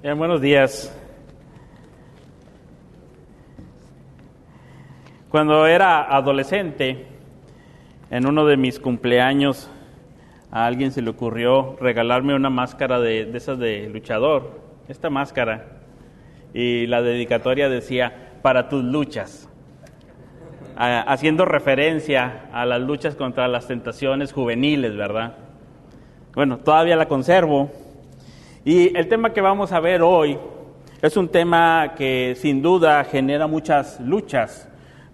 Buenos días. Cuando era adolescente, en uno de mis cumpleaños, a alguien se le ocurrió regalarme una máscara de, de esas de luchador, esta máscara, y la dedicatoria decía, para tus luchas, haciendo referencia a las luchas contra las tentaciones juveniles, ¿verdad? Bueno, todavía la conservo. Y el tema que vamos a ver hoy es un tema que sin duda genera muchas luchas,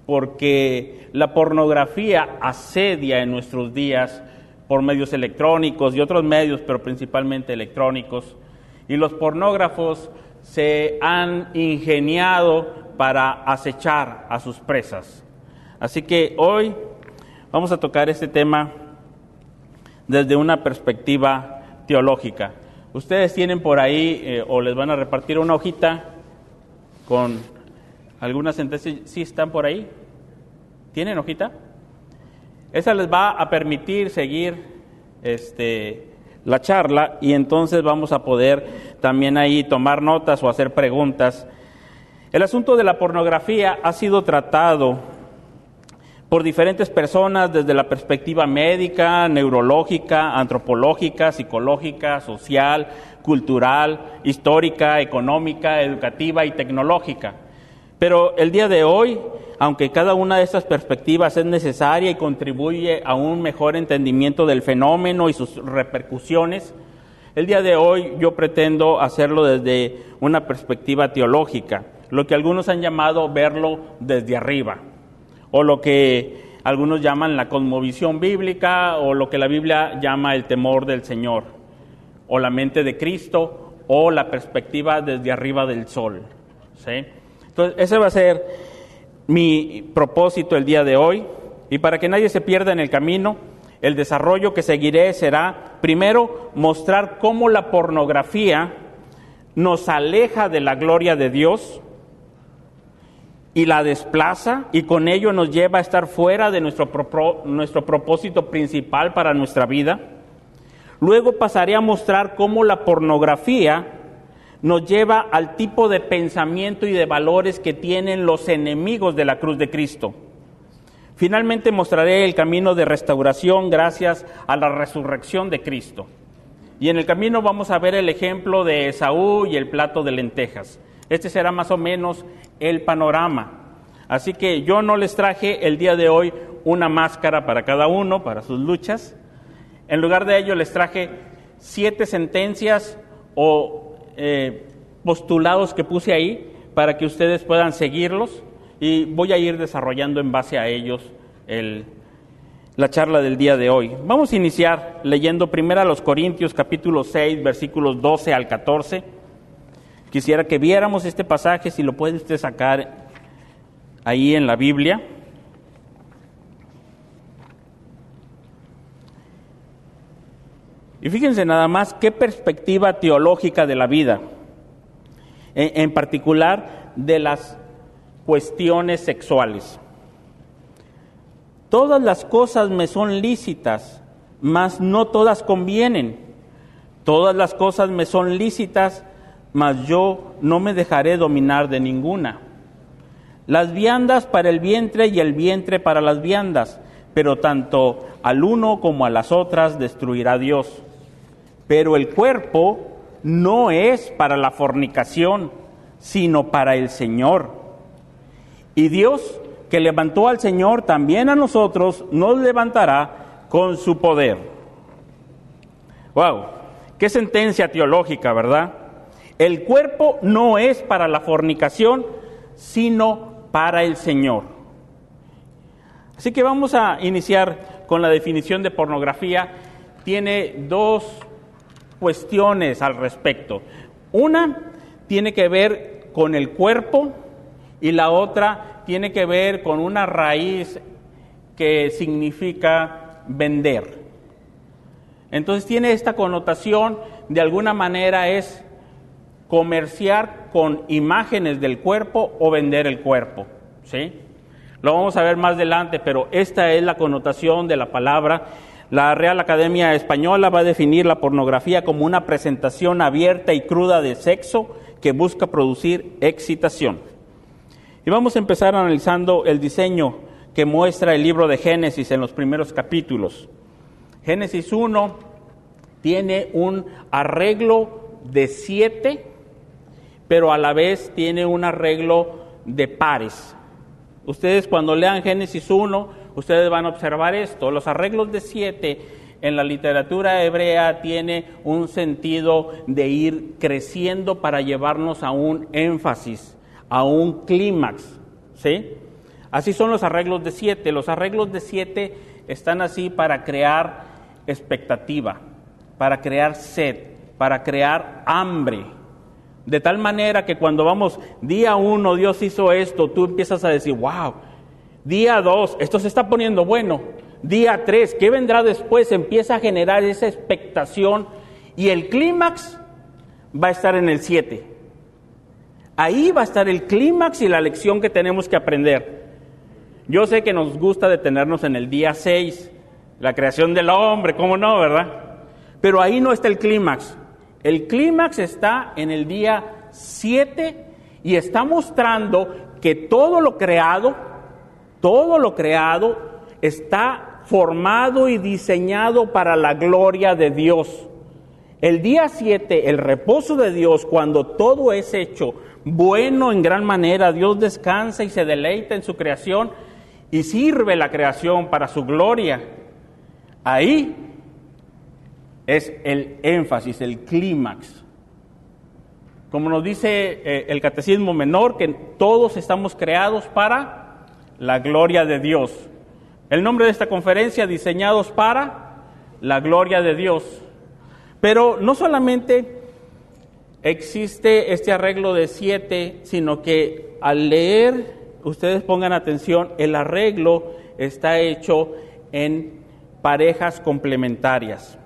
porque la pornografía asedia en nuestros días por medios electrónicos y otros medios, pero principalmente electrónicos. Y los pornógrafos se han ingeniado para acechar a sus presas. Así que hoy vamos a tocar este tema desde una perspectiva teológica. Ustedes tienen por ahí eh, o les van a repartir una hojita con algunas sentencias. ¿Sí están por ahí? ¿Tienen hojita? Esa les va a permitir seguir este, la charla y entonces vamos a poder también ahí tomar notas o hacer preguntas. El asunto de la pornografía ha sido tratado por diferentes personas desde la perspectiva médica, neurológica, antropológica, psicológica, social, cultural, histórica, económica, educativa y tecnológica. Pero el día de hoy, aunque cada una de estas perspectivas es necesaria y contribuye a un mejor entendimiento del fenómeno y sus repercusiones, el día de hoy yo pretendo hacerlo desde una perspectiva teológica, lo que algunos han llamado verlo desde arriba o lo que algunos llaman la cosmovisión bíblica, o lo que la Biblia llama el temor del Señor, o la mente de Cristo, o la perspectiva desde arriba del sol. Entonces, ese va a ser mi propósito el día de hoy, y para que nadie se pierda en el camino, el desarrollo que seguiré será, primero, mostrar cómo la pornografía nos aleja de la gloria de Dios, y la desplaza y con ello nos lleva a estar fuera de nuestro, nuestro propósito principal para nuestra vida. Luego pasaré a mostrar cómo la pornografía nos lleva al tipo de pensamiento y de valores que tienen los enemigos de la cruz de Cristo. Finalmente mostraré el camino de restauración gracias a la resurrección de Cristo. Y en el camino vamos a ver el ejemplo de Esaú y el plato de lentejas. Este será más o menos el panorama. Así que yo no les traje el día de hoy una máscara para cada uno, para sus luchas. En lugar de ello les traje siete sentencias o eh, postulados que puse ahí para que ustedes puedan seguirlos y voy a ir desarrollando en base a ellos la charla del día de hoy. Vamos a iniciar leyendo primero a los Corintios capítulo 6 versículos 12 al 14. Quisiera que viéramos este pasaje, si lo puede usted sacar ahí en la Biblia. Y fíjense nada más qué perspectiva teológica de la vida, en, particular de las cuestiones sexuales. Todas las cosas me son lícitas, mas no todas convienen. Todas las cosas me son lícitas, mas yo no me dejaré dominar de ninguna. Las viandas para el vientre y el vientre para las viandas, pero tanto al uno como a las otras destruirá Dios. Pero el cuerpo no es para la fornicación, sino para el Señor. Y Dios, que levantó al Señor, también a nosotros nos levantará con su poder. Wow, qué sentencia teológica, ¿verdad? El cuerpo no es para la fornicación, sino para el Señor. Así que vamos a iniciar con la definición de pornografía. Tiene dos cuestiones al respecto. Una tiene que ver con el cuerpo y la otra tiene que ver con una raíz que significa vender. Entonces tiene esta connotación, de alguna manera es comerciar con imágenes del cuerpo o vender el cuerpo. ¿sí? Lo vamos a ver más adelante, pero esta es la connotación de la palabra. La Real Academia Española va a definir la pornografía como una presentación abierta y cruda de sexo que busca producir excitación. Y vamos a empezar analizando el diseño que muestra el libro de Génesis en los primeros capítulos. Génesis 1 tiene un arreglo de siete, pero a la vez tiene un arreglo de pares. Ustedes cuando lean Génesis 1, ustedes van a observar esto. Los arreglos de siete en la literatura hebrea tiene un sentido de ir creciendo para llevarnos a un énfasis, a un clímax. ¿sí? Así son los arreglos de siete. Los arreglos de siete están así para crear expectativa, para crear sed, para crear hambre. De tal manera que cuando vamos, día uno, Dios hizo esto, tú empiezas a decir, wow. Día dos, esto se está poniendo bueno. Día tres, ¿qué vendrá después? Empieza a generar esa expectación y el clímax va a estar en el siete. Ahí va a estar el clímax y la lección que tenemos que aprender. Yo sé que nos gusta detenernos en el día seis, la creación del hombre, ¿cómo no, verdad? Pero ahí no está el clímax. El clímax está en el día 7 y está mostrando que todo lo creado, todo lo creado está formado y diseñado para la gloria de Dios. El día 7, el reposo de Dios, cuando todo es hecho bueno en gran manera, Dios descansa y se deleita en su creación y sirve la creación para su gloria. Ahí es el énfasis, el clímax. Como nos dice eh, el Catecismo Menor, que todos estamos creados para la gloria de Dios. El nombre de esta conferencia, diseñados para la gloria de Dios. Pero no solamente existe este arreglo de siete, sino que al leer, ustedes pongan atención, el arreglo está hecho en parejas complementarias.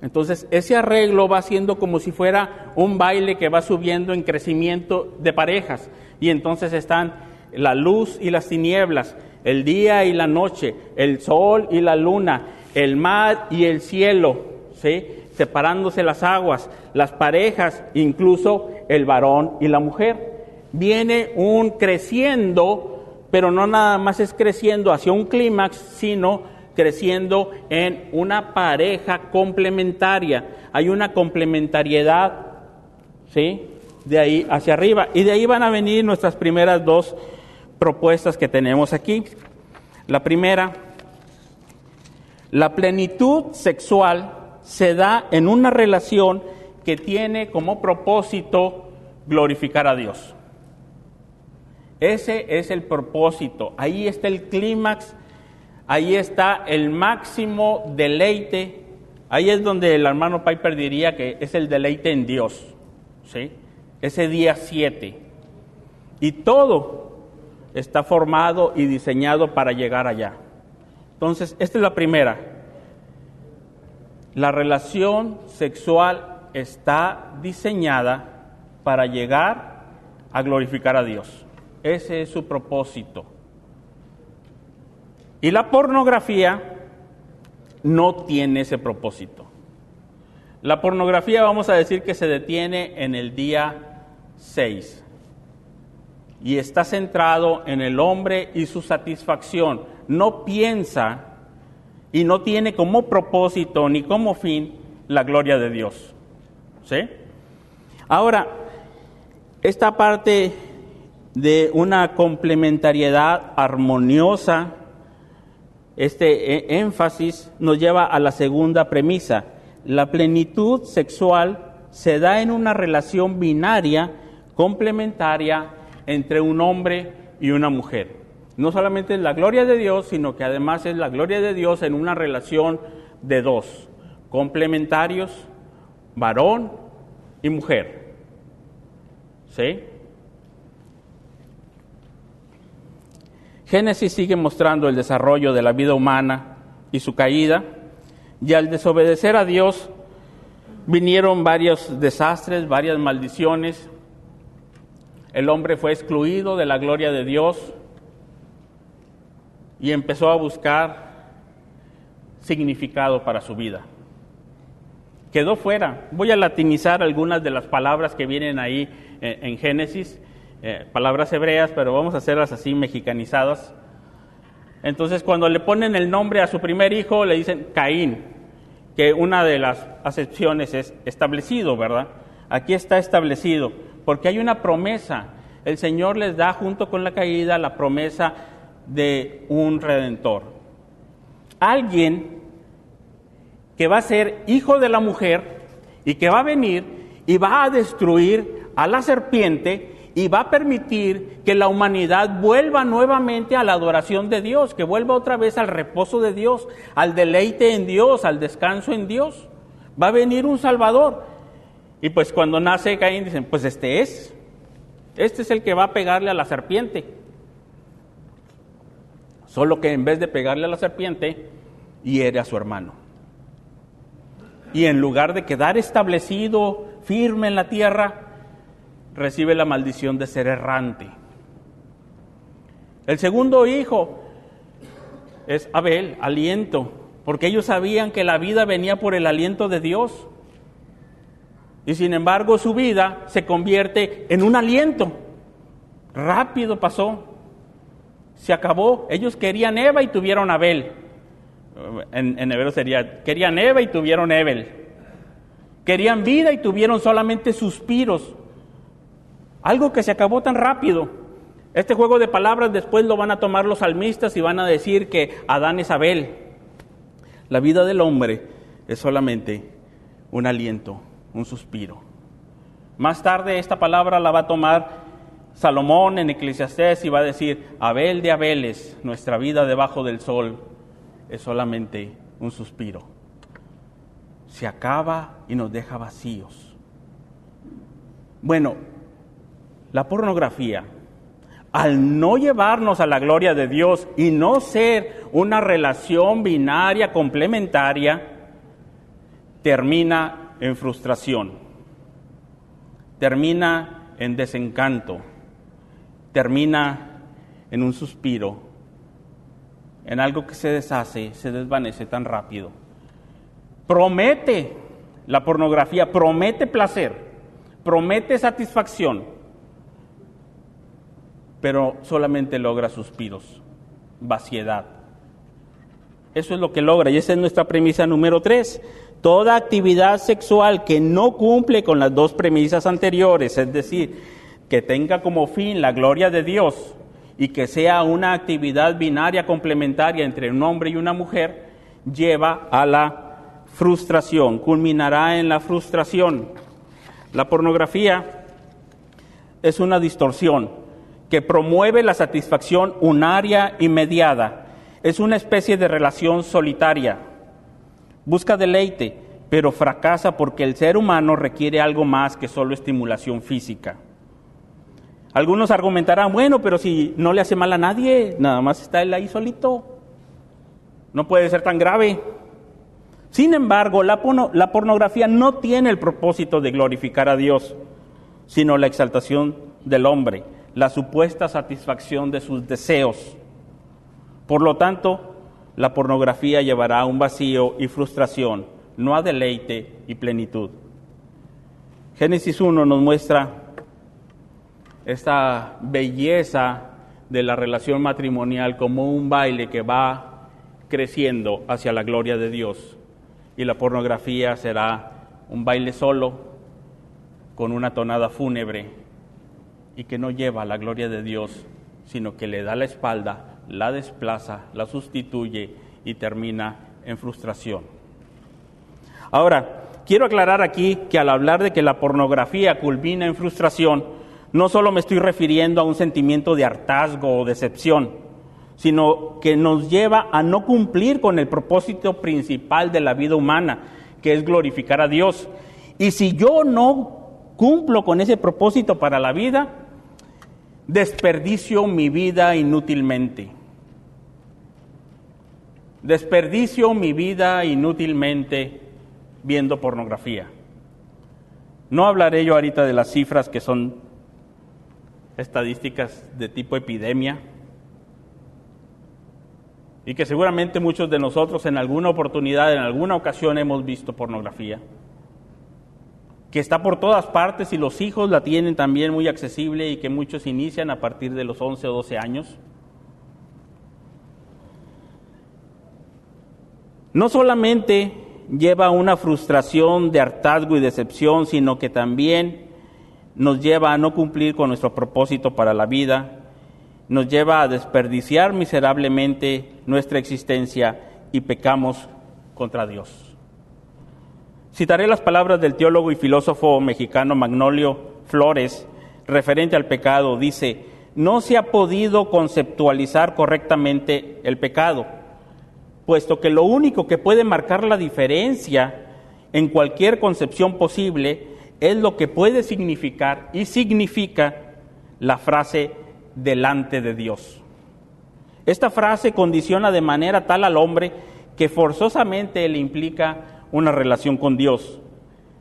Entonces, ese arreglo va siendo como si fuera un baile que va subiendo en crecimiento de parejas. Y entonces están la luz y las tinieblas, el día y la noche, el sol y la luna, el mar y el cielo, ¿sí? separándose las aguas, las parejas, incluso el varón y la mujer. Viene un creciendo, pero no nada más es creciendo hacia un clímax, sino creciendo en una pareja complementaria. Hay una complementariedad, ¿sí? De ahí hacia arriba. Y de ahí van a venir nuestras primeras dos propuestas que tenemos aquí. La primera, la plenitud sexual se da en una relación que tiene como propósito glorificar a Dios. Ese es el propósito. Ahí está el clímax ahí está el máximo deleite, ahí es donde el hermano Piper diría que es el deleite en Dios, ¿sí? Ese día 7. Y todo está formado y diseñado para llegar allá. Entonces, esta es la primera. La relación sexual está diseñada para llegar a glorificar a Dios. Ese es su propósito. Y la pornografía no tiene ese propósito. La pornografía vamos a decir que se detiene en el día 6 y está centrado en el hombre y su satisfacción. No piensa y no tiene como propósito ni como fin la gloria de Dios. ¿Sí? Ahora, esta parte de una complementariedad armoniosa este e, énfasis nos lleva a la segunda premisa. La plenitud sexual se da en una relación binaria complementaria entre un hombre y una mujer. No solamente es la gloria de Dios, sino que además es la gloria de Dios en una relación de dos, complementarios, varón y mujer. ¿Sí? Génesis sigue mostrando el desarrollo de la vida humana y su caída, y al desobedecer a Dios vinieron varios desastres, varias maldiciones. El hombre fue excluido de la gloria de Dios y empezó a buscar significado para su vida. Quedó fuera. Voy a latinizar algunas de las palabras que vienen ahí eh, en Génesis, eh, palabras hebreas, pero vamos a hacerlas así mexicanizadas. Entonces, cuando le ponen el nombre a su primer hijo, le dicen Caín, que una de las acepciones es establecido, ¿verdad? Aquí está establecido, porque hay una promesa. El Señor les da junto con la caída la promesa de un redentor. Alguien que va a ser hijo de la mujer y que va a venir y va a destruir a la serpiente y va a permitir que la humanidad vuelva nuevamente a la adoración de Dios, que vuelva otra vez al reposo de Dios, al deleite en Dios, al descanso en Dios. Va a venir un Salvador. Y pues cuando nace Caín dicen, pues este es, este es el que va a pegarle a la serpiente. Solo que en vez de pegarle a la serpiente, hiere a su hermano. Y en lugar de quedar establecido, firme en la tierra, recibe la maldición de ser errante. El segundo hijo es Abel, aliento, porque ellos sabían que la vida venía por el aliento de Dios. Y sin embargo su vida se convierte en un aliento. Rápido pasó. Se acabó. Ellos querían Eva y tuvieron Abel. En, hebreo sería, querían Eva y tuvieron Ebel. Querían vida y tuvieron solamente suspiros. Algo que se acabó tan rápido. Este juego de palabras después lo van a tomar los salmistas y van a decir que Adán es Abel. La vida del hombre es solamente un aliento, un suspiro. Más tarde esta palabra la va a tomar Salomón en Eclesiastés y va a decir, Abel de Abeles, nuestra vida debajo del sol es solamente un suspiro. Se acaba y nos deja vacíos. Bueno, la pornografía, al no llevarnos a la gloria de Dios y no ser una relación binaria complementaria, termina en frustración, termina en desencanto, termina en un suspiro, en algo que se deshace, se desvanece tan rápido. Promete la pornografía, promete placer, promete satisfacción pero solamente logra suspiros, vaciedad. Eso es lo que logra y esa es nuestra premisa número tres. Toda actividad sexual que no cumple con las dos premisas anteriores, es decir, que tenga como fin la gloria de Dios y que sea una actividad binaria complementaria entre un hombre y una mujer, lleva a la frustración, culminará en la frustración. La pornografía es una distorsión que promueve la satisfacción unaria inmediata. Es una especie de relación solitaria. Busca deleite, pero fracasa porque el ser humano requiere algo más que solo estimulación física. Algunos argumentarán, bueno, pero si no le hace mal a nadie, nada más está él ahí solito, no puede ser tan grave. Sin embargo, la, la pornografía no tiene el propósito de glorificar a Dios, sino la exaltación del hombre la supuesta satisfacción de sus deseos. Por lo tanto, la pornografía llevará a un vacío y frustración, no a deleite y plenitud. Génesis 1 nos muestra esta belleza de la relación matrimonial como un baile que va creciendo hacia la gloria de Dios. Y la pornografía será un baile solo, con una tonada fúnebre, y que no lleva la gloria de Dios, sino que le da la espalda, la desplaza, la sustituye y termina en frustración. Ahora, quiero aclarar aquí que al hablar de que la pornografía culmina en frustración, no solo me estoy refiriendo a un sentimiento de hartazgo o decepción, sino que nos lleva a no cumplir con el propósito principal de la vida humana, que es glorificar a Dios. Y si yo no cumplo con ese propósito para la vida, desperdicio mi vida inútilmente. Desperdicio mi vida inútilmente viendo pornografía. No hablaré yo ahorita de las cifras que son estadísticas de tipo epidemia. y que seguramente muchos de nosotros en alguna oportunidad, en alguna ocasión hemos visto pornografía, que está por todas partes y los hijos la tienen también muy accesible y que muchos inician a partir de los 11 o 12 años. No solamente lleva una frustración de hartazgo y decepción, sino que también nos lleva a no cumplir con nuestro propósito para la vida, nos lleva a desperdiciar miserablemente nuestra existencia y pecamos contra Dios. Citaré las palabras del teólogo y filósofo mexicano Magnolio Flores referente al pecado. Dice, no se ha podido conceptualizar correctamente el pecado, puesto que lo único que puede marcar la diferencia en cualquier concepción posible es lo que puede significar y significa la frase delante de Dios. Esta frase condiciona de manera tal al hombre que forzosamente le implica una relación con Dios.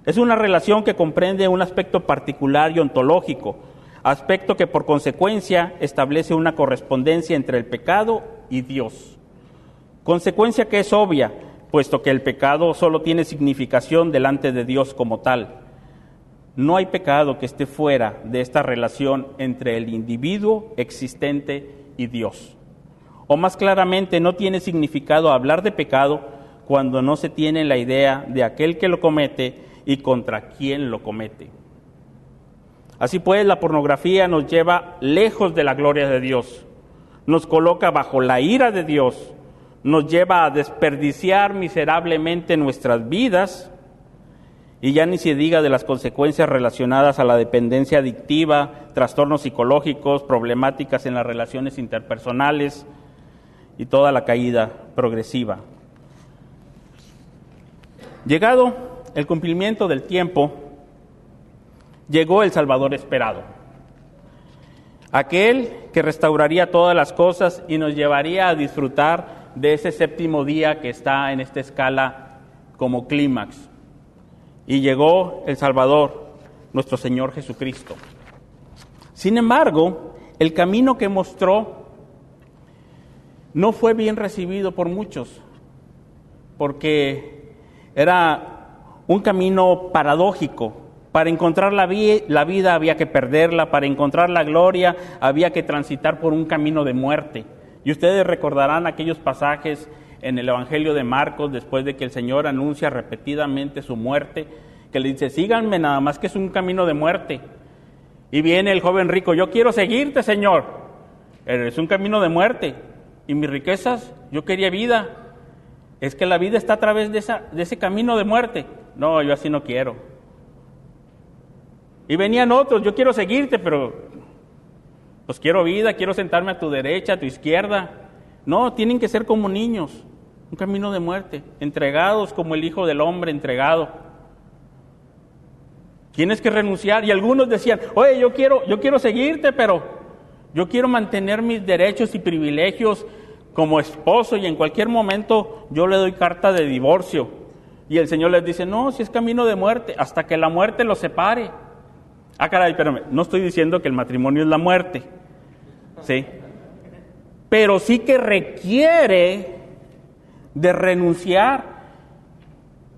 Es una relación que comprende un aspecto particular y ontológico, aspecto que por consecuencia establece una correspondencia entre el pecado y Dios. Consecuencia que es obvia, puesto que el pecado solo tiene significación delante de Dios como tal. No hay pecado que esté fuera de esta relación entre el individuo existente y Dios. O más claramente, no tiene significado hablar de pecado cuando no se tiene la idea de aquel que lo comete y contra quién lo comete. Así pues, la pornografía nos lleva lejos de la gloria de Dios, nos coloca bajo la ira de Dios, nos lleva a desperdiciar miserablemente nuestras vidas y ya ni se diga de las consecuencias relacionadas a la dependencia adictiva, trastornos psicológicos, problemáticas en las relaciones interpersonales y toda la caída progresiva. Llegado el cumplimiento del tiempo, llegó el Salvador esperado. Aquel que restauraría todas las cosas y nos llevaría a disfrutar de ese séptimo día que está en esta escala como clímax y llegó el Salvador, nuestro Señor Jesucristo. Sin embargo, el camino que mostró no fue bien recibido por muchos, porque era un camino paradójico. Para encontrar la, la, vida había que perderla, para encontrar la gloria había que transitar por un camino de muerte. Y ustedes recordarán aquellos pasajes en el Evangelio de Marcos, después de que el Señor anuncia repetidamente su muerte, que le dice, síganme nada más que es un camino de muerte. Y viene el joven rico, yo quiero seguirte, Señor. Es un camino de muerte. Y mis riquezas, yo quería vida. Es que la vida está a través de, esa, de ese camino de muerte. No, yo así no quiero. Y venían otros, yo quiero seguirte, pero pues quiero vida, quiero sentarme a tu derecha, a tu izquierda. No, tienen que ser como niños, un camino de muerte, entregados como el Hijo del Hombre entregado. Tienes que renunciar. Y algunos decían, oye, yo quiero, yo quiero seguirte, pero yo quiero mantener mis derechos y privilegios como esposo y en cualquier momento yo le doy carta de divorcio. Y el Señor les dice, no, si es camino de muerte, hasta que la muerte los separe. Ah, caray, pero no estoy diciendo que el matrimonio es la muerte. ¿Sí? pero sí que requiere de renunciar.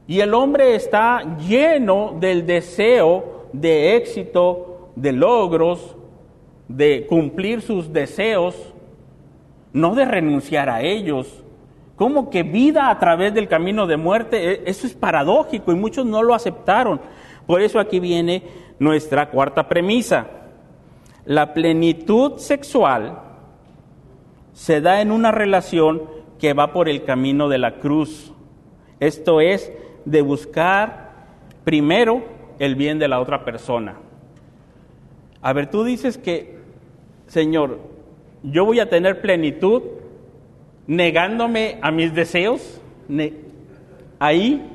Y el hombre está lleno del deseo de éxito, de logros, de cumplir sus deseos, no de renunciar a ellos. Como que vida a través del camino de muerte, e, eso es paradójico y muchos no lo aceptaron. Por eso aquí viene nuestra cuarta premisa. La plenitud sexual se da en una relación que va por el camino de la cruz. Esto es de buscar primero el bien de la otra persona. A ver, tú dices que, Señor, yo voy a tener plenitud negándome a mis deseos. Ahí,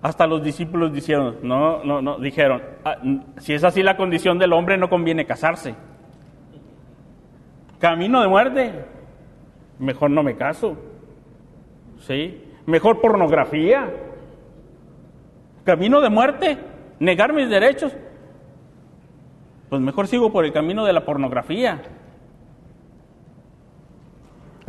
hasta los discípulos dijeron, no, no, no, dijeron, ah, si es así la condición del hombre, no conviene casarse. Camino de muerte, mejor no me caso. ¿Sí? Mejor pornografía. Camino de muerte, negar mis derechos. Pues mejor sigo por el camino de la pornografía.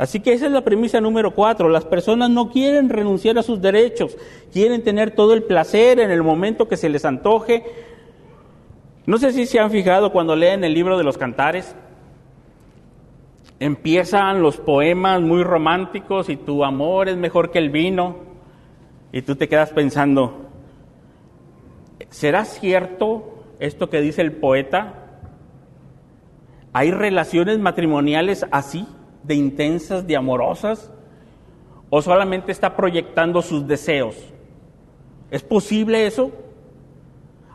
Así que esa es la premisa número cuatro. Las personas no quieren renunciar a sus derechos, quieren tener todo el placer en el momento que se les antoje. No sé si se han fijado cuando leen el libro de los cantares. Empiezan los poemas muy románticos y tu amor es mejor que el vino. Y tú te quedas pensando, ¿será cierto esto que dice el poeta? ¿Hay relaciones matrimoniales así? de intensas, de amorosas, o solamente está proyectando sus deseos. ¿Es posible eso?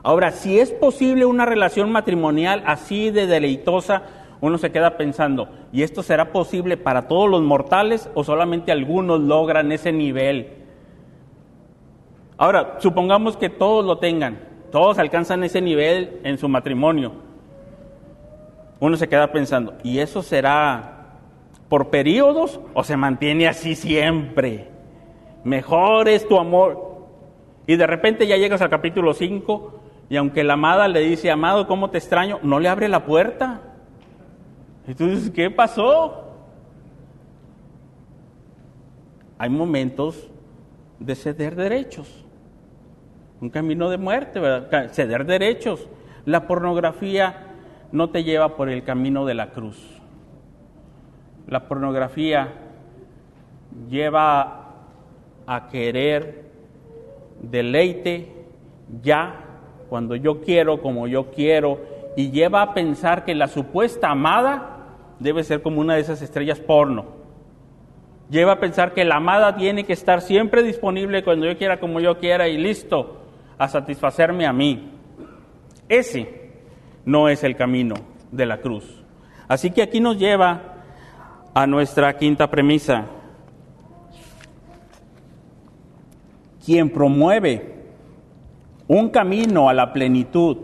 Ahora, si es posible una relación matrimonial así de deleitosa, uno se queda pensando, ¿y esto será posible para todos los mortales o solamente algunos logran ese nivel? Ahora, supongamos que todos lo tengan, todos alcanzan ese nivel en su matrimonio. Uno se queda pensando, ¿y eso será por periodos o se mantiene así siempre. Mejor es tu amor. Y de repente ya llegas al capítulo 5 y aunque la amada le dice, amado, ¿cómo te extraño? No le abre la puerta. Y dices, ¿qué pasó? Hay momentos de ceder derechos. Un camino de muerte, ¿verdad? Ceder derechos. La pornografía no te lleva por el camino de la cruz la pornografía lleva a querer deleite ya, cuando yo quiero, como yo quiero, y lleva a pensar que la supuesta amada debe ser como una de esas estrellas porno. Lleva a pensar que la amada tiene que estar siempre disponible cuando yo quiera, como yo quiera, y listo a satisfacerme a mí. Ese no es el camino de la cruz. Así que aquí nos lleva a nuestra quinta premisa. Quien promueve un camino a la plenitud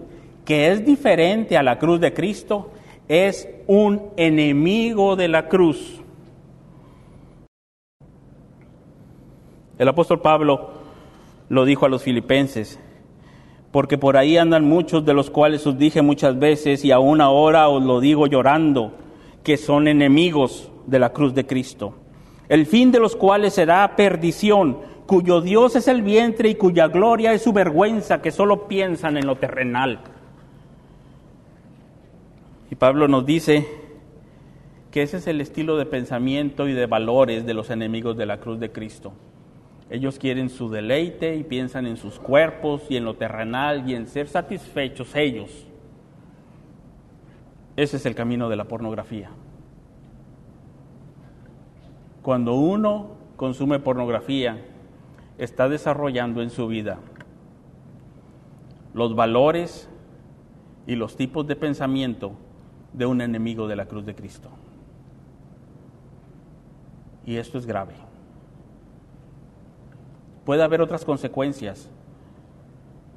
que es diferente a la cruz de Cristo es un enemigo de la cruz. El apóstol Pablo lo dijo a los filipenses, porque por ahí andan muchos de los cuales os dije muchas veces y aún ahora os lo digo llorando, que son enemigos de la cruz de Cristo, el fin de los cuales será perdición, cuyo Dios es el vientre y cuya gloria es su vergüenza, que solo piensan en lo terrenal. Y Pablo nos dice que ese es el estilo de pensamiento y de valores de los enemigos de la cruz de Cristo. Ellos quieren su deleite y piensan en sus cuerpos y en lo terrenal y en ser satisfechos ellos. Ese es el camino de la pornografía. Cuando uno consume pornografía, está desarrollando en su vida los valores y los tipos de pensamiento de un enemigo de la cruz de Cristo. Y esto es grave. Puede haber otras consecuencias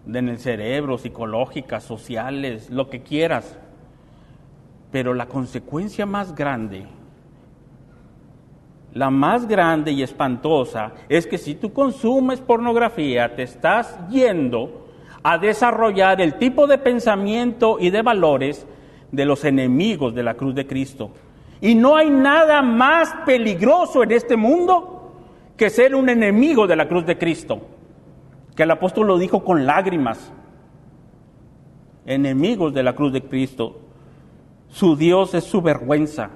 en el cerebro, psicológicas, sociales, lo que quieras. Pero la consecuencia más grande la más grande y espantosa es que si tú consumes pornografía, te estás yendo a desarrollar el tipo de pensamiento y de valores de los enemigos de la cruz de Cristo. Y no hay nada más peligroso en este mundo que ser un enemigo de la cruz de Cristo. Que el apóstol lo dijo con lágrimas. Enemigos de la cruz de Cristo. Su Dios es su vergüenza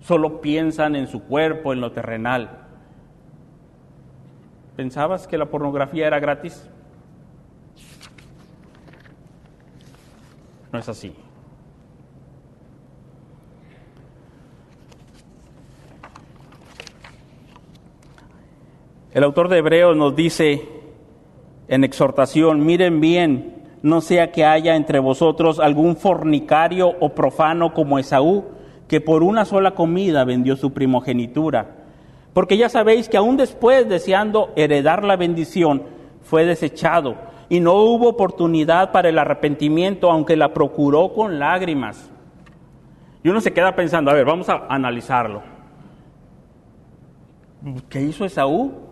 solo piensan en su cuerpo, en lo terrenal. ¿Pensabas que la pornografía era gratis? No es así. El autor de Hebreos nos dice en exhortación, miren bien, no sea que haya entre vosotros algún fornicario o profano como Esaú, que por una sola comida vendió su primogenitura. Porque ya sabéis que aún después, deseando heredar la bendición, fue desechado y no hubo oportunidad para el arrepentimiento, aunque la procuró con lágrimas. Y uno se queda pensando, a ver, vamos a analizarlo. ¿Qué hizo Esaú?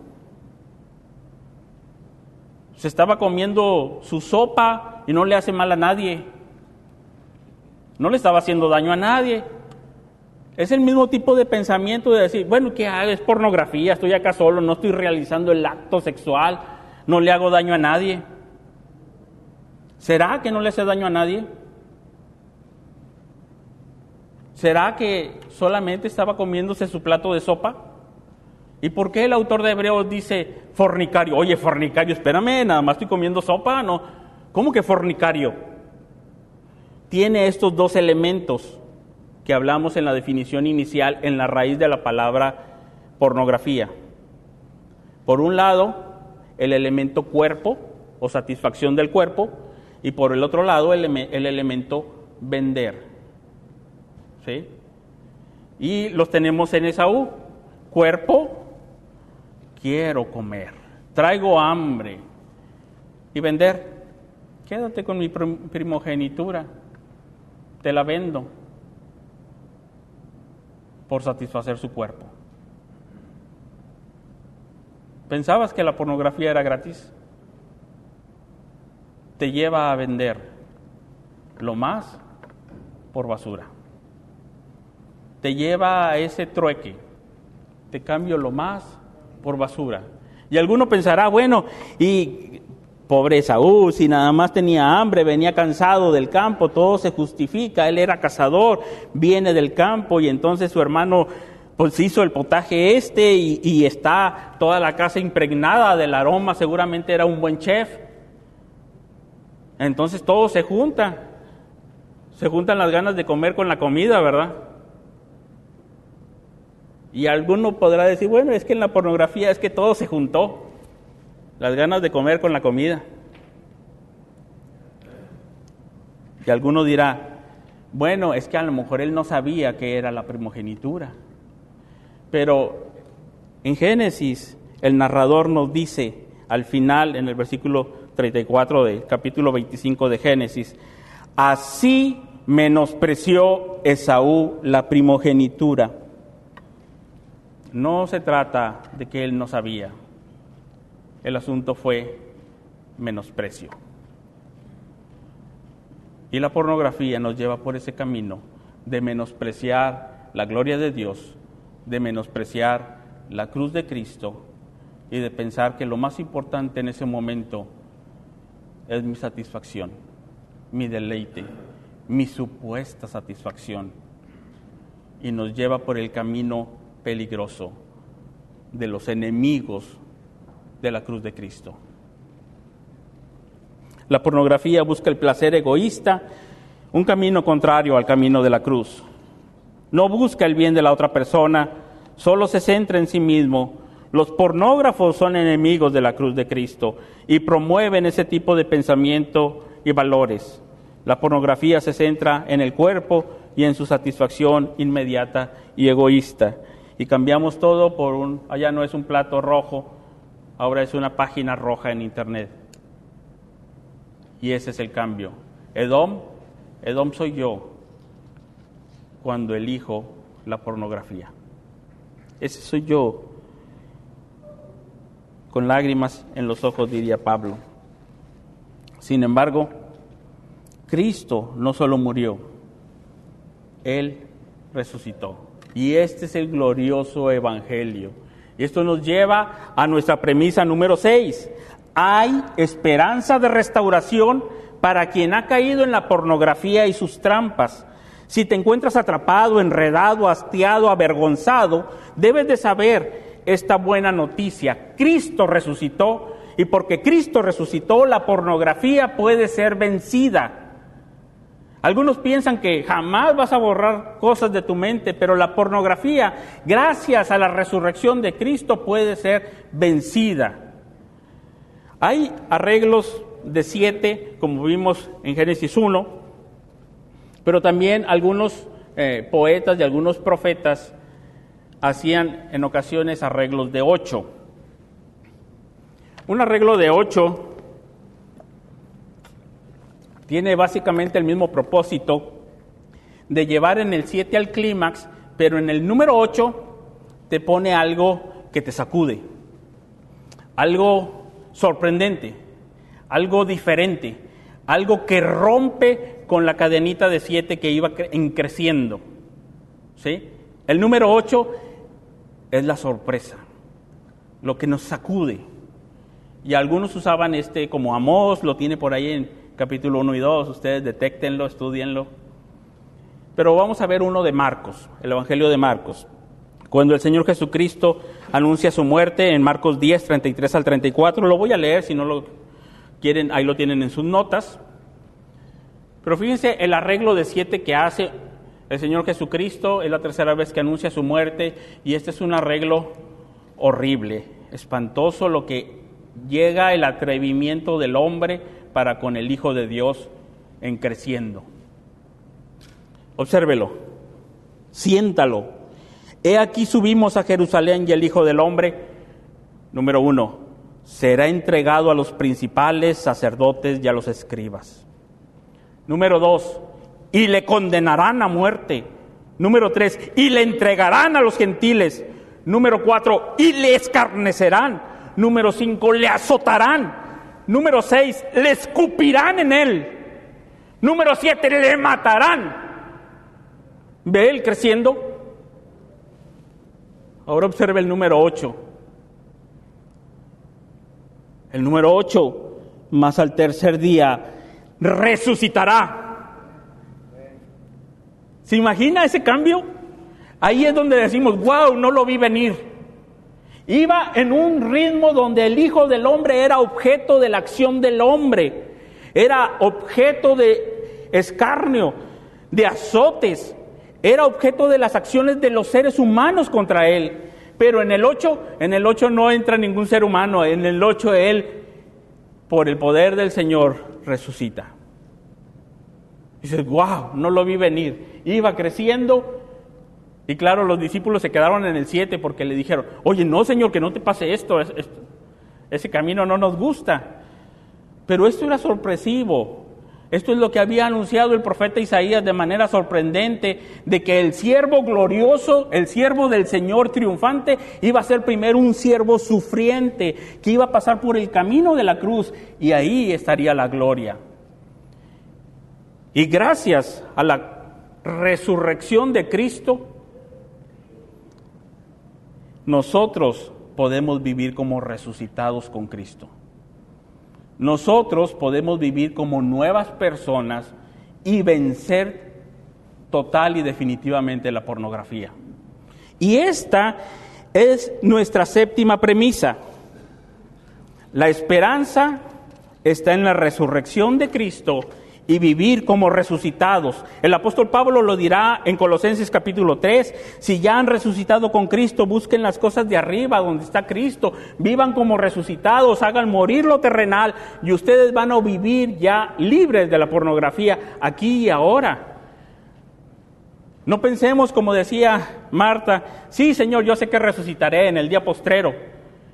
Se estaba comiendo su sopa y no le hace mal a nadie. No le estaba haciendo daño a nadie. Es el mismo tipo de pensamiento de decir, bueno, ¿qué hago? Es pornografía, estoy acá solo, no estoy realizando el acto sexual, no le hago daño a nadie. ¿Será que no le hace daño a nadie? ¿Será que solamente estaba comiéndose su plato de sopa? ¿Y por qué el autor de Hebreos dice fornicario? Oye, fornicario, espérame, nada más estoy comiendo sopa, ¿no? ¿Cómo que fornicario? Tiene estos dos elementos que hablamos en la definición inicial en la raíz de la palabra pornografía. Por un lado, el elemento cuerpo o satisfacción del cuerpo, y por el otro lado, el, el elemento vender. ¿sí? Y los tenemos en Esaú. Cuerpo, quiero comer. Traigo hambre. Y vender, quédate con mi primogenitura. Te la vendo por satisfacer su cuerpo. ¿Pensabas que la pornografía era gratis? Te lleva a vender lo más por basura te lleva a ese trueque. Te cambio lo más por basura. Y alguno pensará, bueno, y pobre Saúl, si nada más tenía hambre, venía cansado del campo, todo se justifica, él era cazador, viene del campo y entonces su hermano pues hizo el potaje este y, y está toda la casa impregnada del aroma, seguramente era un buen chef. Entonces todo se junta, se juntan las ganas de comer con la comida, ¿verdad? Y alguno podrá decir, bueno, es que en la pornografía es que todo se juntó, las ganas de comer con la comida. Y alguno dirá, bueno, es que a lo mejor él no sabía que era la primogenitura. Pero en Génesis el narrador nos dice al final, en el versículo 34 del capítulo 25 de Génesis, así menospreció Esaú la primogenitura no se trata de que él no sabía. El asunto fue menosprecio. Y la pornografía nos lleva por ese camino de menospreciar la gloria de Dios, de menospreciar la cruz de Cristo y de pensar que lo más importante en ese momento es mi satisfacción, mi deleite, mi supuesta satisfacción. Y nos lleva por el camino peligroso de los enemigos de la cruz de Cristo. La pornografía busca el placer egoísta, un camino contrario al camino de la cruz. No busca el bien de la otra persona, solo se centra en sí mismo. Los pornógrafos son enemigos de la cruz de Cristo y promueven ese tipo de pensamiento y valores. La pornografía se centra en el cuerpo y en su satisfacción inmediata y egoísta y cambiamos todo por un, allá no es un plato rojo, ahora es una página roja en internet. Y ese es el cambio. Edom, Edom soy yo cuando elijo la pornografía. Ese soy yo, con lágrimas en los ojos, diría Pablo. Sin embargo, Cristo no solo murió, Él resucitó. Y este es el glorioso Evangelio. Y esto nos lleva a nuestra premisa número 6. Hay esperanza de restauración para quien ha caído en la pornografía y sus trampas. Si te encuentras atrapado, enredado, hastiado, avergonzado, debes de saber esta buena noticia. Cristo resucitó y porque Cristo resucitó, la pornografía puede ser vencida. Algunos piensan que jamás vas a borrar cosas de tu mente, pero la pornografía, gracias a la resurrección de Cristo, puede ser vencida. Hay arreglos de siete, como vimos en Génesis 1, pero también algunos eh, poetas y algunos profetas hacían en ocasiones arreglos de ocho. Un arreglo de ocho tiene básicamente el mismo propósito de llevar en el 7 al clímax, pero en el número 8 te pone algo que te sacude, algo sorprendente, algo diferente, algo que rompe con la cadenita de 7 que iba creciendo. ¿Sí? El número 8 es la sorpresa, lo que nos sacude. Y algunos usaban este como Amós, lo tiene por ahí en capítulo 1 y 2, ustedes detéctenlo, estudienlo. Pero vamos a ver uno de Marcos, el Evangelio de Marcos. Cuando el Señor Jesucristo anuncia su muerte en Marcos 10, 33 al 34, lo voy a leer, si no lo quieren, ahí lo tienen en sus notas. Pero fíjense el arreglo de siete que hace el Señor Jesucristo, es la tercera vez que anuncia su muerte y este es un arreglo horrible, espantoso lo que llega el atrevimiento del hombre para con el Hijo de Dios en creciendo. Obsérvelo, siéntalo. He aquí subimos a Jerusalén y el Hijo del Hombre, número uno, será entregado a los principales sacerdotes y a los escribas. Número dos, y le condenarán a muerte. Número tres, y le entregarán a los gentiles. Número cuatro, y le escarnecerán. Número cinco, le azotarán. Número seis, le escupirán en él. Número siete, le matarán. ¿Ve él creciendo? Ahora observe el número ocho. El número ocho, más al tercer día, resucitará. ¿Se imagina ese cambio? Ahí es donde decimos, wow, no lo vi venir. Iba en un ritmo donde el Hijo del Hombre era objeto de la acción del hombre, era objeto de escarnio, de azotes, era objeto de las acciones de los seres humanos contra él. Pero en el 8, en el 8 no entra ningún ser humano, en el 8 él, por el poder del Señor, resucita. Dices, wow, no lo vi venir. Iba creciendo y claro, los discípulos se quedaron en el 7 porque le dijeron, oye, no Señor, que no te pase esto, ese camino no nos gusta. Pero esto era sorpresivo. Esto es lo que había anunciado el profeta Isaías de manera sorprendente, de que el siervo glorioso, el siervo del Señor triunfante, iba a ser primero un siervo sufriente, que iba a pasar por el camino de la cruz y ahí estaría la gloria. Y gracias a la resurrección de Cristo, nosotros podemos vivir como resucitados con Cristo. Nosotros podemos vivir como nuevas personas y vencer total y definitivamente la pornografía. Y esta es nuestra séptima premisa. La esperanza está en la resurrección de Cristo y vivir como resucitados. El apóstol Pablo lo dirá en Colosenses capítulo 3, si ya han resucitado con Cristo, busquen las cosas de arriba donde está Cristo, vivan como resucitados, hagan morir lo terrenal y ustedes van a vivir ya libres de la pornografía aquí y ahora. No pensemos como decía Marta, sí Señor, yo sé que resucitaré en el día postrero.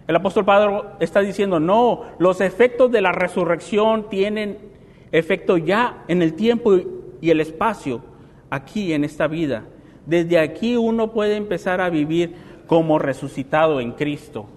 El apóstol Pablo está diciendo, no, los efectos de la resurrección tienen efecto ya en el tiempo y el espacio, aquí en esta vida. Desde aquí uno puede empezar a vivir como resucitado en Cristo.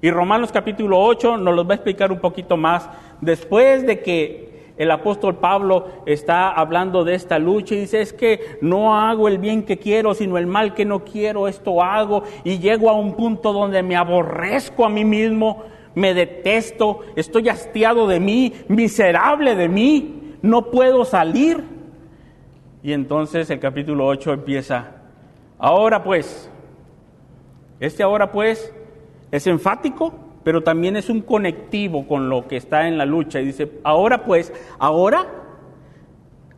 Y Romanos capítulo 8 nos lo va a explicar un poquito más. Después de que el apóstol Pablo está hablando de esta lucha y dice, es que no hago el bien que quiero, sino el mal que no quiero, esto hago. Y llego a un punto donde me aborrezco a mí mismo me detesto, estoy hastiado de mí, miserable de mí, no puedo salir. Y entonces el capítulo 8 empieza, ahora pues, este ahora pues es enfático, pero también es un conectivo con lo que está en la lucha. Y dice, ahora pues, ahora,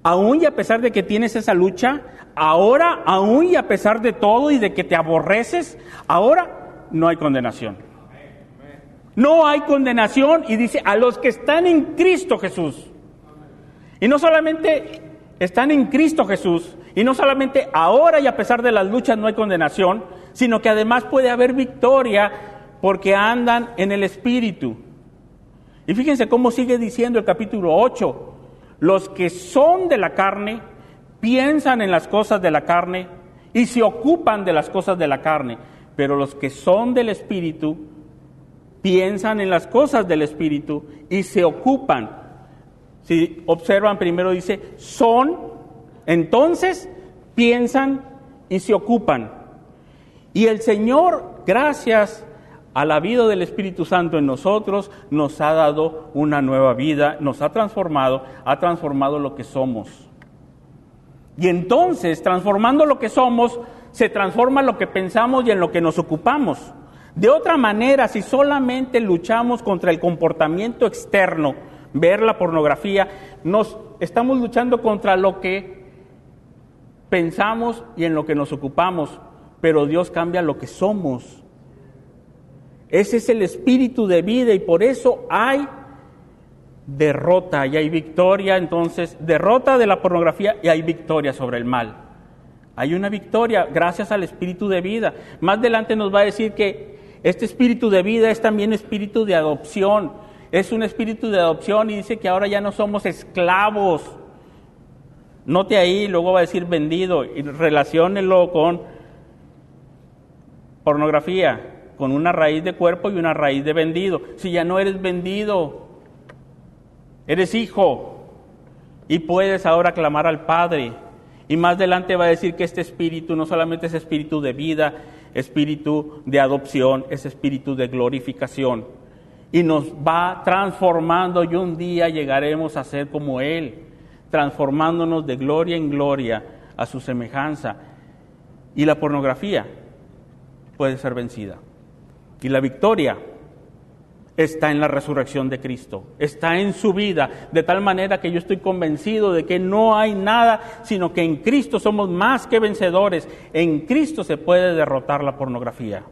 aún y a pesar de que tienes esa lucha, ahora, aún y a pesar de todo y de que te aborreces, ahora no hay condenación. No hay condenación y dice a los que están en Cristo Jesús. Y no solamente están en Cristo Jesús, y no solamente ahora y a pesar de las luchas no hay condenación, sino que además puede haber victoria porque andan en el Espíritu. Y fíjense cómo sigue diciendo el capítulo 8, los que son de la carne piensan en las cosas de la carne y se ocupan de las cosas de la carne, pero los que son del Espíritu piensan en las cosas del Espíritu y se ocupan. Si observan, primero dice, son, entonces piensan y se ocupan. Y el Señor, gracias a la vida del Espíritu Santo en nosotros, nos ha dado una nueva vida, nos ha transformado, ha transformado lo que somos. Y entonces, transformando lo que somos, se transforma lo que pensamos y en lo que nos ocupamos. De otra manera, si solamente luchamos contra el comportamiento externo, ver la pornografía, nos estamos luchando contra lo que pensamos y en lo que nos ocupamos, pero Dios cambia lo que somos. Ese es el espíritu de vida y por eso hay derrota y hay victoria, entonces, derrota de la pornografía y hay victoria sobre el mal. Hay una victoria gracias al espíritu de vida. Más adelante nos va a decir que este espíritu de vida es también espíritu de adopción. Es un espíritu de adopción y dice que ahora ya no somos esclavos. Note ahí, luego va a decir vendido y relaciónelo con pornografía, con una raíz de cuerpo y una raíz de vendido. Si ya no eres vendido, eres hijo y puedes ahora clamar al Padre. Y más adelante va a decir que este espíritu no solamente es espíritu de vida, espíritu de adopción, es espíritu de glorificación. Y nos va transformando y un día llegaremos a ser como Él, transformándonos de gloria en gloria a su semejanza. Y la pornografía puede ser vencida. Y la victoria está en la resurrección de Cristo, está en su vida, de tal manera que yo estoy convencido de que no hay nada, sino que en Cristo somos más que vencedores, en Cristo se puede derrotar la pornografía.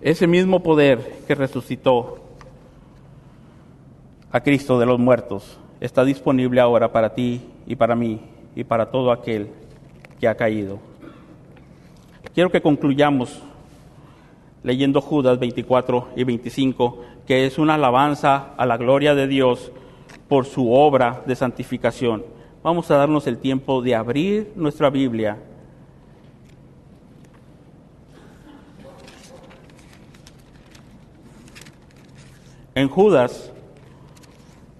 Ese mismo poder que resucitó a Cristo de los muertos está disponible ahora para ti y para mí y para todo aquel que ha caído. Quiero que concluyamos leyendo Judas 24 y 25, que es una alabanza a la gloria de Dios por su obra de santificación. Vamos a darnos el tiempo de abrir nuestra Biblia. En Judas,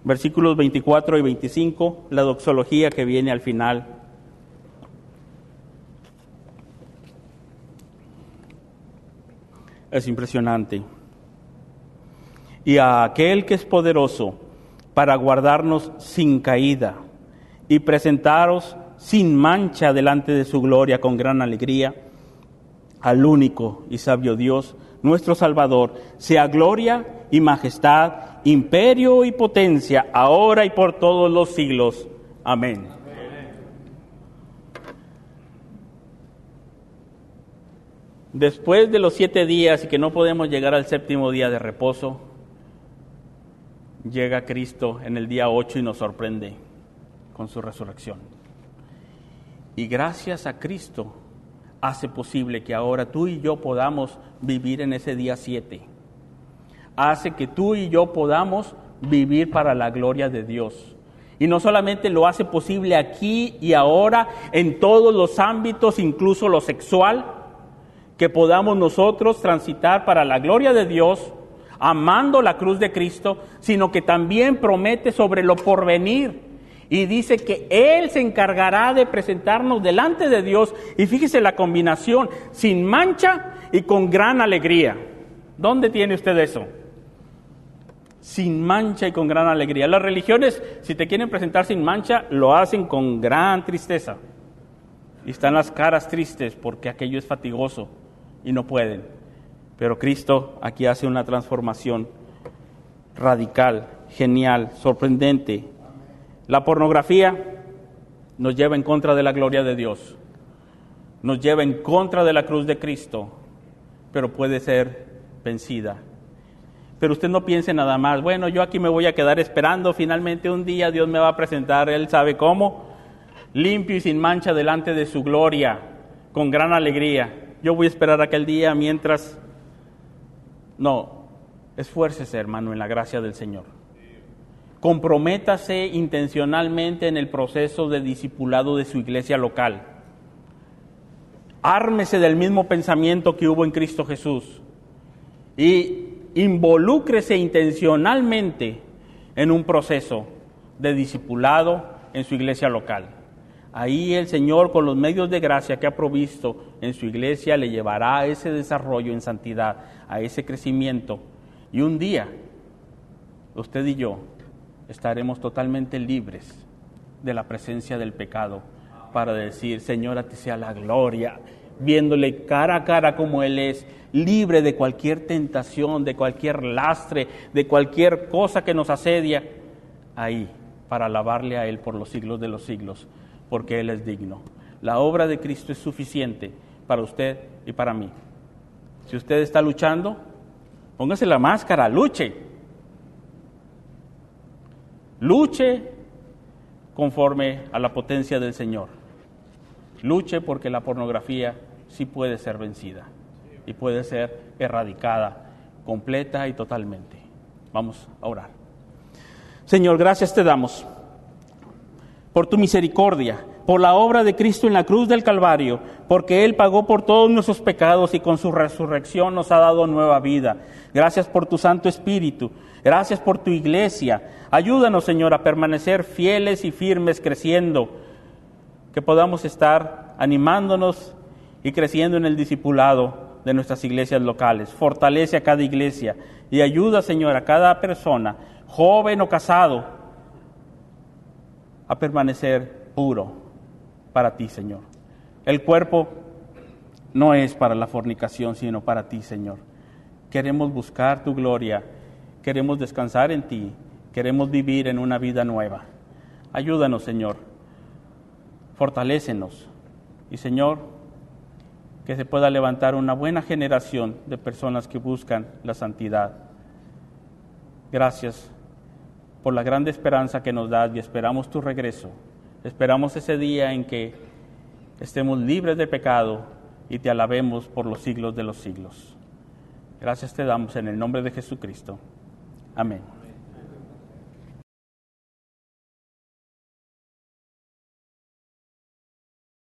versículos 24 y 25, la doxología que viene al final es impresionante. Y a aquel que es poderoso para guardarnos sin caída y presentaros sin mancha delante de su gloria con gran alegría, al único y sabio Dios, nuestro Salvador, sea gloria y majestad, imperio y potencia, ahora y por todos los siglos. Amén. Después de los siete días y que no podemos llegar al séptimo día de reposo, llega Cristo en el día ocho y nos sorprende con su resurrección. Y gracias a Cristo hace posible que ahora tú y yo podamos vivir en ese día siete. Hace que tú y yo podamos vivir para la gloria de Dios. Y no solamente lo hace posible aquí y ahora, en todos los ámbitos, incluso lo sexual, que podamos nosotros transitar para la gloria de Dios, amando la cruz de Cristo, sino que también promete sobre lo porvenir. Y dice que Él se encargará de presentarnos delante de Dios. Y fíjese la combinación, sin mancha y con gran alegría. ¿Dónde tiene usted eso? Sin mancha y con gran alegría. Las religiones, si te quieren presentar sin mancha, lo hacen con gran tristeza. Y están las caras tristes porque aquello es fatigoso y no pueden. Pero Cristo aquí hace una transformación radical, genial, sorprendente. La pornografía nos lleva en contra de la gloria de Dios, nos lleva en contra de la cruz de Cristo, pero puede ser vencida. Pero usted no piense nada más, bueno, yo aquí me voy a quedar esperando, finalmente un día Dios me va a presentar, Él sabe cómo, limpio y sin mancha delante de su gloria, con gran alegría yo voy a esperar aquel día mientras... No, esfuércese hermano en la gracia del Señor. Comprométase intencionalmente en el proceso de discipulado de su iglesia local. Ármese del mismo pensamiento que hubo en Cristo Jesús y involúcrese intencionalmente en un proceso de discipulado en su iglesia local. Ahí el Señor, con los medios de gracia que ha provisto en su iglesia, le llevará a ese desarrollo en santidad, a ese crecimiento. Y un día, usted y yo estaremos totalmente libres de la presencia del pecado para decir, Señor, a ti sea la gloria, viéndole cara a cara como Él es, libre de cualquier tentación, de cualquier lastre, de cualquier cosa que nos asedia, ahí, para alabarle a Él por los siglos de los siglos, porque Él es digno. La obra de Cristo es suficiente para usted y para mí. Si usted está luchando, póngase la máscara, luche. Luche conforme a la potencia del Señor. Luche porque la pornografía sí puede ser vencida y puede ser erradicada completa y totalmente. Vamos a orar. Señor, gracias te damos por tu misericordia, por la obra de Cristo en la cruz del Calvario, porque Él pagó por todos nuestros pecados y con su resurrección nos ha dado nueva vida. Gracias por tu Santo Espíritu, gracias por tu iglesia. Ayúdanos, Señor, a permanecer fieles y firmes creciendo, que podamos estar animándonos y creciendo en el discipulado de nuestras iglesias locales. Fortalece a cada iglesia y ayuda, Señor, a cada persona, joven o casado, a permanecer puro para ti, Señor. El cuerpo no es para la fornicación, sino para ti, Señor. Queremos buscar tu gloria, queremos descansar en ti, queremos vivir en una vida nueva. Ayúdanos, Señor. Fortalécenos. Y, Señor, que se pueda levantar una buena generación de personas que buscan la santidad. Gracias por la grande esperanza que nos das y esperamos tu regreso. Esperamos ese día en que estemos libres de pecado y te alabemos por los siglos de los siglos. Gracias te damos en el nombre de Jesucristo. Amén.